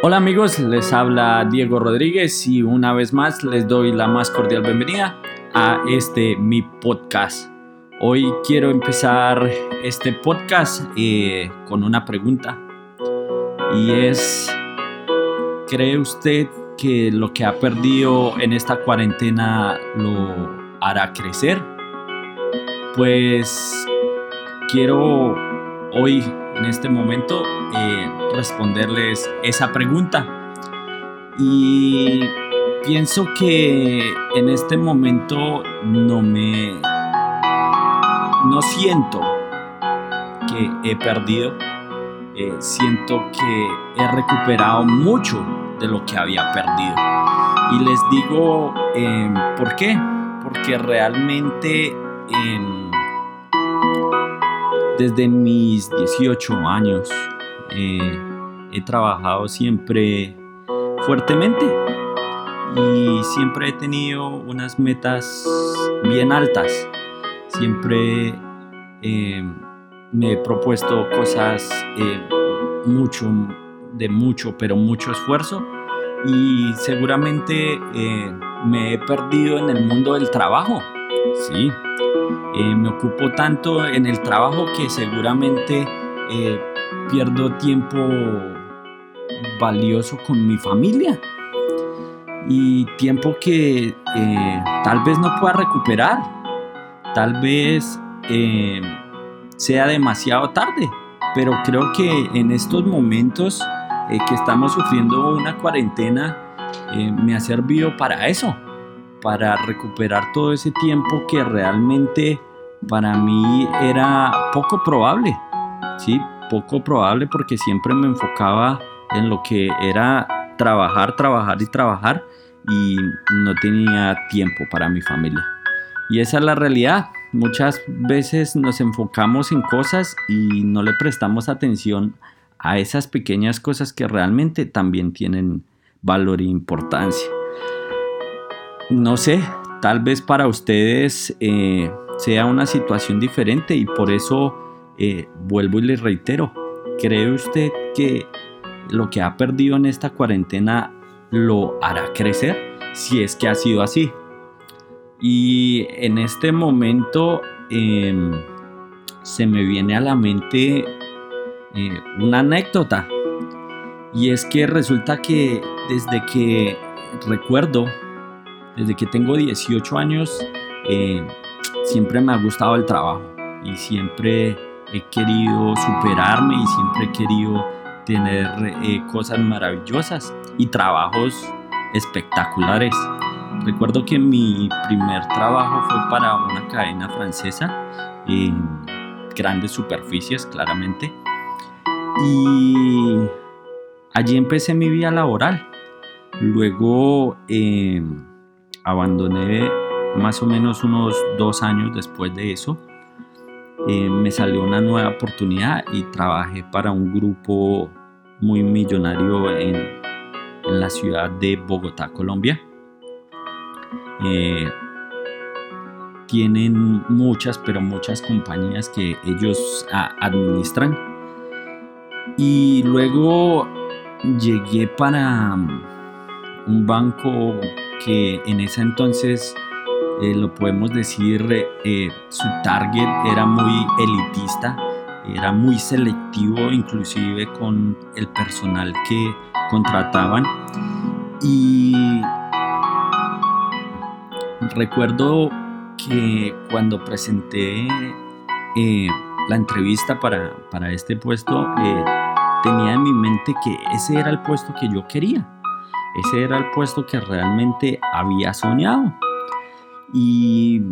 Hola amigos, les habla Diego Rodríguez y una vez más les doy la más cordial bienvenida a este mi podcast. Hoy quiero empezar este podcast eh, con una pregunta y es, ¿cree usted que lo que ha perdido en esta cuarentena lo hará crecer? Pues quiero hoy en este momento eh, responderles esa pregunta. Y pienso que en este momento no me... No siento que he perdido. Eh, siento que he recuperado mucho de lo que había perdido. Y les digo, eh, ¿por qué? Porque realmente... Desde mis 18 años eh, he trabajado siempre fuertemente y siempre he tenido unas metas bien altas. Siempre eh, me he propuesto cosas eh, mucho, de mucho, pero mucho esfuerzo y seguramente me he perdido en el mundo del trabajo. Sí, eh, me ocupo tanto en el trabajo que seguramente eh, pierdo tiempo valioso con mi familia. Y tiempo que eh, tal vez no pueda recuperar, tal vez sea demasiado tarde, pero creo que en estos momentos que estamos sufriendo una cuarentena me ha servido para eso, para recuperar todo ese tiempo que realmente para mí era poco probable, ¿sí? Poco probable porque siempre me enfocaba en lo que era trabajar, trabajar y trabajar y no tenía tiempo para mi familia. Y esa es la realidad. Muchas veces nos enfocamos en cosas y no le prestamos atención a esas pequeñas cosas que realmente también tienen valor e importancia. No sé, tal vez para ustedes eh, sea una situación diferente y por eso eh, vuelvo y les reitero, ¿cree usted que lo que ha perdido en esta cuarentena lo hará crecer? Si es que ha sido así. Y en este momento em, se me viene a la mente eh, una anécdota. Y es que resulta que desde que recuerdo, desde que tengo 18 años, eh, siempre me ha gustado el trabajo y siempre he querido superarme y siempre he querido tener eh, cosas maravillosas y trabajos espectaculares. Recuerdo que mi primer trabajo fue para una cadena francesa en grandes superficies, claramente. Y allí empecé mi vida laboral. Luego eh, abandoné más o menos unos dos años después de eso, eh, me salió una nueva oportunidad y trabajé para un grupo muy millonario en, la ciudad de Bogotá, Colombia. Eh, tienen muchas, pero muchas compañías que ellos administran. Y luego llegué para un banco que en ese entonces eh, lo podemos decir, eh, su target era muy elitista, era muy selectivo inclusive con el personal que contrataban. Y recuerdo que cuando presenté eh, la entrevista para, para este puesto, tenía en mi mente que ese era el puesto que yo quería. Ese era el puesto que realmente había soñado. Y,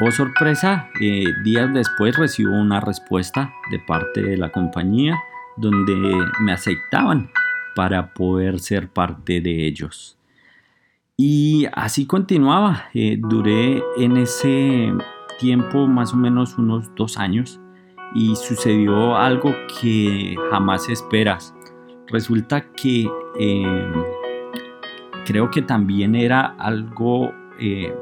oh sorpresa, eh, días después recibo una respuesta de parte de la compañía donde me aceptaban para poder ser parte de ellos. Y así continuaba. Eh, duré en ese tiempo más o menos unos dos años y sucedió algo que jamás esperas. Resulta que eh, creo que también era algo de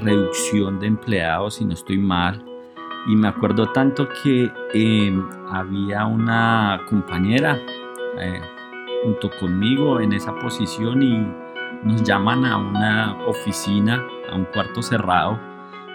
reducción de empleados, si no estoy mal. Y me acuerdo tanto que em, había una compañera eh, junto conmigo en esa posición y nos llaman a una oficina, a un cuarto cerrado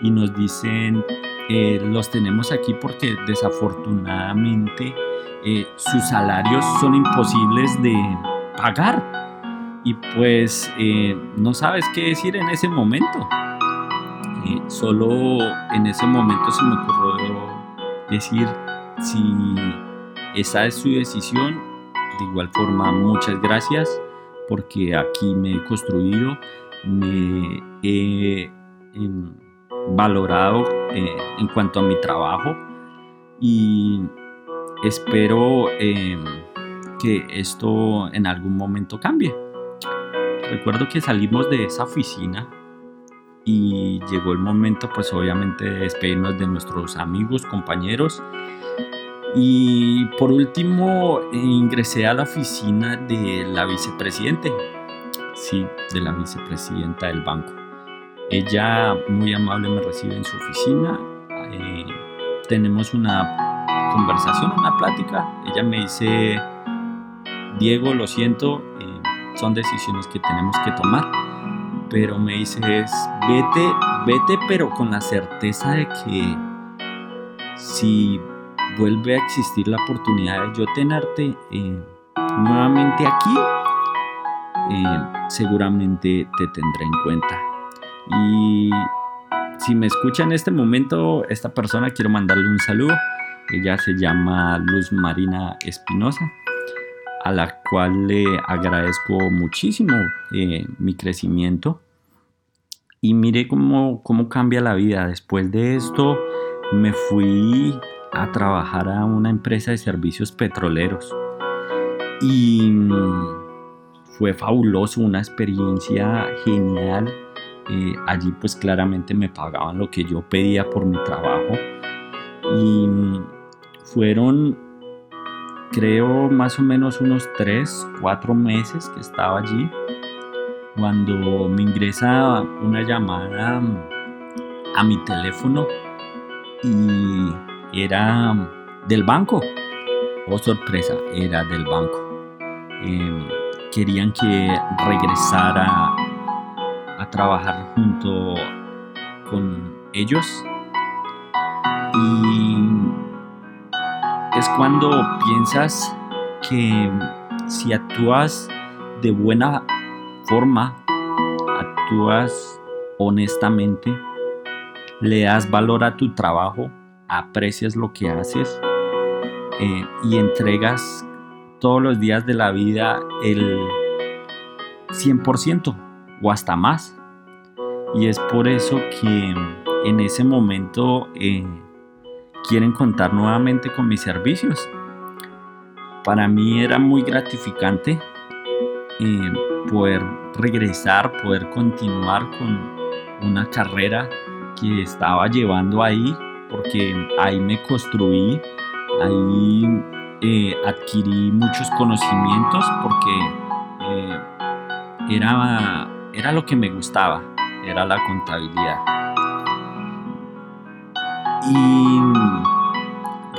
y nos dicen, eh, los tenemos aquí porque desafortunadamente eh, sus salarios son imposibles de pagar. Y pues no sabes qué decir en ese momento. solo en ese momento se me ocurrió decir, si esa es su decisión, de igual forma muchas gracias porque aquí me he construido, me he em, valorado eh, en cuanto a mi trabajo y espero em, que esto en algún momento cambie. Recuerdo que salimos de esa oficina y llegó el momento pues obviamente de despedirnos de nuestros amigos, compañeros. Y por último ingresé a la oficina de la vicepresidente, sí, de la vicepresidenta del banco. Ella muy amable me recibe en su oficina, eh, tenemos una conversación, una plática, ella me dice, Diego, lo siento, son decisiones que tenemos que tomar pero me dices, vete, vete, pero con la certeza de que si vuelve a existir la oportunidad de yo tenerte eh, nuevamente aquí, eh, seguramente te tendré en cuenta. Y si me escucha en este momento, esta persona quiero mandarle un saludo. Ella se llama Luz Marina Espinosa a la cual le agradezco muchísimo eh, mi crecimiento. Y mire cómo, cómo cambia la vida. Después de esto me fui a trabajar a una empresa de servicios petroleros. Y mm, fue fabuloso, una experiencia genial. Eh, allí pues claramente me pagaban lo que yo pedía por mi trabajo. Y mm, fueron creo más o menos unos 3, 4 meses que estaba allí, cuando me ingresa una llamada a mi teléfono y era del banco. Oh sorpresa, era del banco. Em, querían que regresara a trabajar junto con ellos es cuando piensas que si actúas de buena forma, actúas honestamente, le das valor a tu trabajo, aprecias lo que haces eh, y entregas todos los días de la vida el 100% o hasta más. Y es por eso que en ese momento eh, quieren contar nuevamente con mis servicios. Para mí era muy gratificante eh, poder regresar, poder continuar con una carrera que estaba llevando ahí, porque ahí me construí, ahí eh, adquirí muchos conocimientos, porque eh, era, era lo que me gustaba, era la contabilidad. Y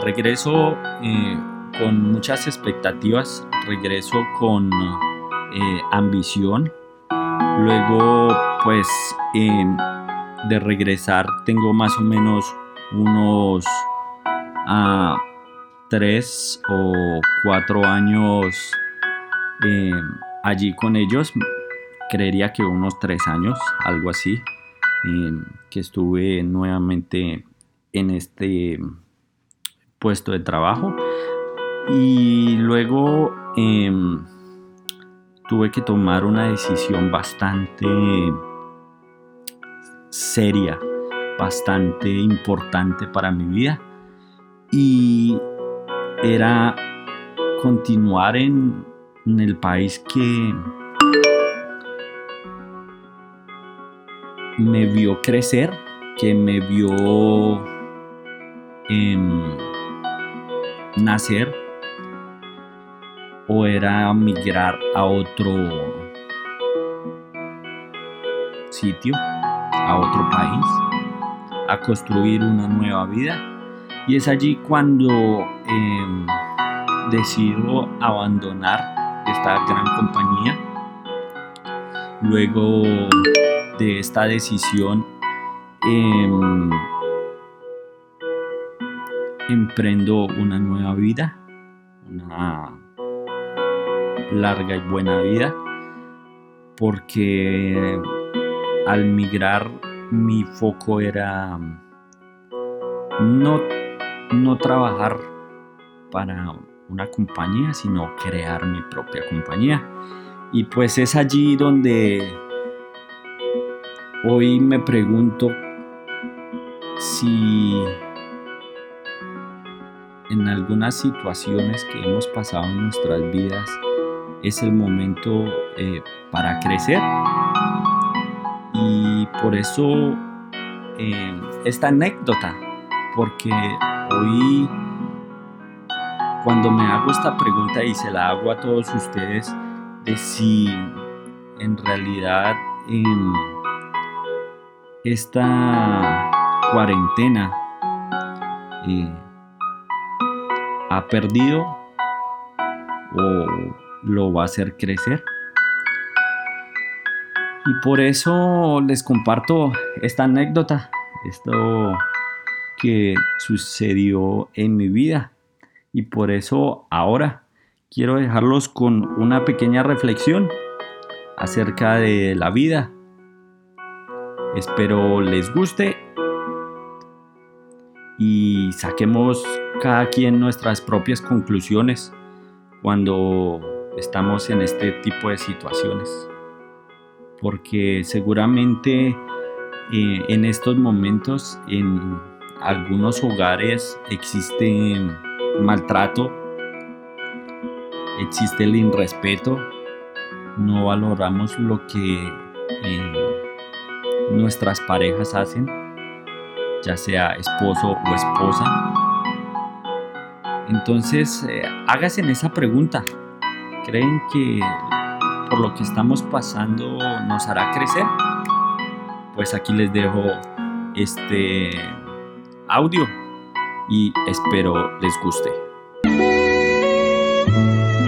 regreso eh, con muchas expectativas, regreso con eh, ambición. Luego, pues, em, de regresar tengo más o menos unos uh, tres o cuatro años em, allí con ellos. Creería que unos tres años, algo así, em, que estuve nuevamente en este puesto de trabajo. Y luego em, tuve que tomar una decisión bastante seria, bastante importante para mi vida. Y era continuar en, en el país que me vio crecer, que me vio nacer o era migrar a otro sitio, a otro país, a construir una nueva vida. Y es allí cuando em, decido abandonar esta gran compañía. Luego de esta decisión, em, emprendo una nueva vida, una larga y buena vida, porque al migrar mi foco era no, no trabajar para una compañía, sino crear mi propia compañía. Y pues es allí donde hoy me pregunto si en algunas situaciones que hemos pasado en nuestras vidas es el momento eh, para crecer. Y por eso eh, esta anécdota, porque hoy cuando me hago esta pregunta y se la hago a todos ustedes de si en realidad esta cuarentena eh, ha perdido o lo va a hacer crecer. Y por eso les comparto esta anécdota, esto que sucedió en mi vida. Y por eso ahora quiero dejarlos con una pequeña reflexión acerca de la vida. Espero les guste y saquemos cada quien nuestras propias conclusiones cuando estamos en este tipo de situaciones. Porque seguramente eh, en estos momentos en algunos hogares existe maltrato, existe el irrespeto, no valoramos lo que eh, nuestras parejas hacen, ya sea esposo o esposa. Entonces, eh, hágase en esa pregunta. ¿Creen que por lo que estamos pasando nos hará crecer? Pues aquí les dejo este audio y espero les guste.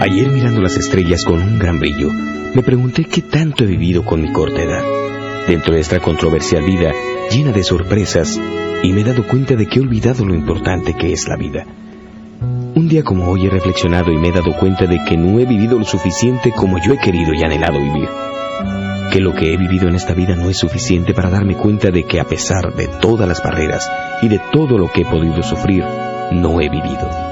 Ayer mirando las estrellas con un gran brillo, me pregunté qué tanto he vivido con mi corta edad. Dentro de esta controversial vida llena de sorpresas, y me he dado cuenta de que he olvidado lo importante que es la vida. Un día como hoy he reflexionado y me he dado cuenta de que no he vivido lo suficiente como yo he querido y anhelado vivir. Que lo que he vivido en esta vida no es suficiente para darme cuenta de que a pesar de todas las barreras y de todo lo que he podido sufrir, no he vivido.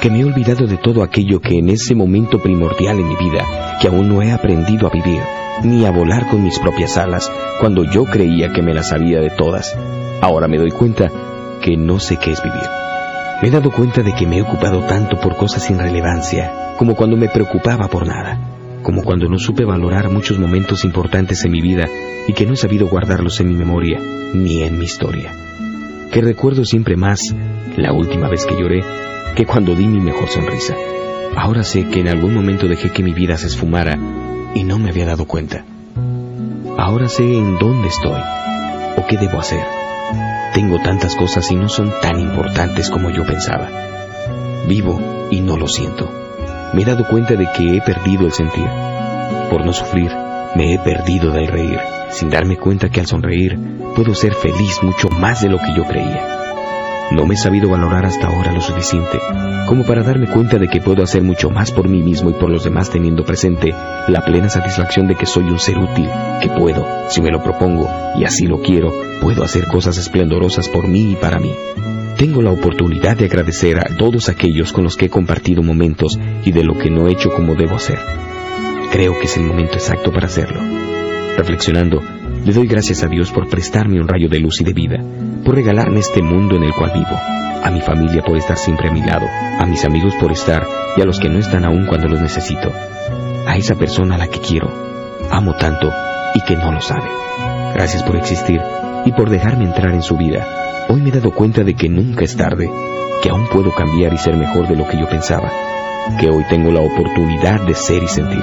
Que me he olvidado de todo aquello que en ese momento primordial en mi vida, que aún no he aprendido a vivir, ni a volar con mis propias alas, cuando yo creía que me las sabía de todas. Ahora me doy cuenta que no sé qué es vivir. Me he dado cuenta de que me he ocupado tanto por cosas sin relevancia, como cuando me preocupaba por nada, como cuando no supe valorar muchos momentos importantes en mi vida y que no he sabido guardarlos en mi memoria ni en mi historia. Que recuerdo siempre más la última vez que lloré que cuando di mi mejor sonrisa. Ahora sé que en algún momento dejé que mi vida se esfumara y no me había dado cuenta. Ahora sé en dónde estoy o qué debo hacer. Tengo tantas cosas y no son tan importantes como yo pensaba. Vivo y no lo siento. Me he dado cuenta de que he perdido el sentir. Por no sufrir, me he perdido del reír, sin darme cuenta que al sonreír puedo ser feliz mucho más de lo que yo creía. No me he sabido valorar hasta ahora lo suficiente como para darme cuenta de que puedo hacer mucho más por mí mismo y por los demás teniendo presente la plena satisfacción de que soy un ser útil, que puedo, si me lo propongo y así lo quiero, puedo hacer cosas esplendorosas por mí y para mí. Tengo la oportunidad de agradecer a todos aquellos con los que he compartido momentos y de lo que no he hecho como debo hacer. Creo que es el momento exacto para hacerlo. Reflexionando, le doy gracias a Dios por prestarme un rayo de luz y de vida, por regalarme este mundo en el cual vivo, a mi familia por estar siempre a mi lado, a mis amigos por estar y a los que no están aún cuando los necesito, a esa persona a la que quiero, amo tanto y que no lo sabe. Gracias por existir y por dejarme entrar en su vida. Hoy me he dado cuenta de que nunca es tarde, que aún puedo cambiar y ser mejor de lo que yo pensaba, que hoy tengo la oportunidad de ser y sentir,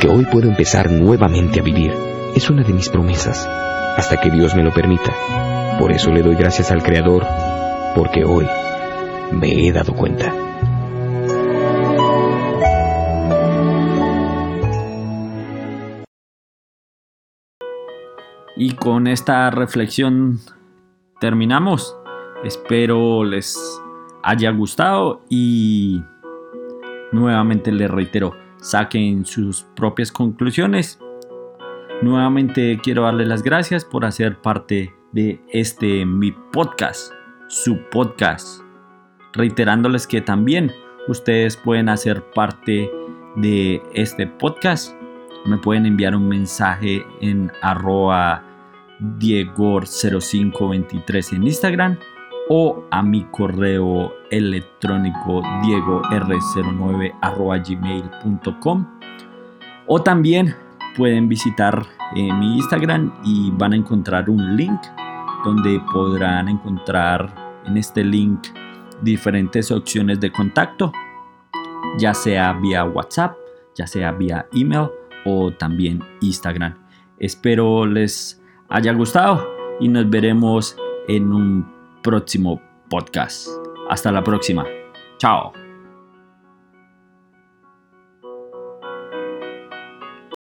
que hoy puedo empezar nuevamente a vivir. Es una de mis promesas, hasta que Dios me lo permita. Por eso le doy gracias al Creador, porque hoy me he dado cuenta. Y con esta reflexión terminamos. Espero les haya gustado y nuevamente les reitero, saquen sus propias conclusiones. Nuevamente quiero darles las gracias por hacer parte de este mi podcast, su podcast. Reiterándoles que también ustedes pueden hacer parte de este podcast me pueden enviar un mensaje en arroba diegor0523 en Instagram o a mi correo electrónico diegor09 arroba gmail.com o también pueden visitar eh, mi Instagram y van a encontrar un link donde podrán encontrar en este link diferentes opciones de contacto ya sea vía WhatsApp ya sea vía email o también Instagram. Espero les haya gustado y nos veremos en un próximo podcast. Hasta la próxima. Chao.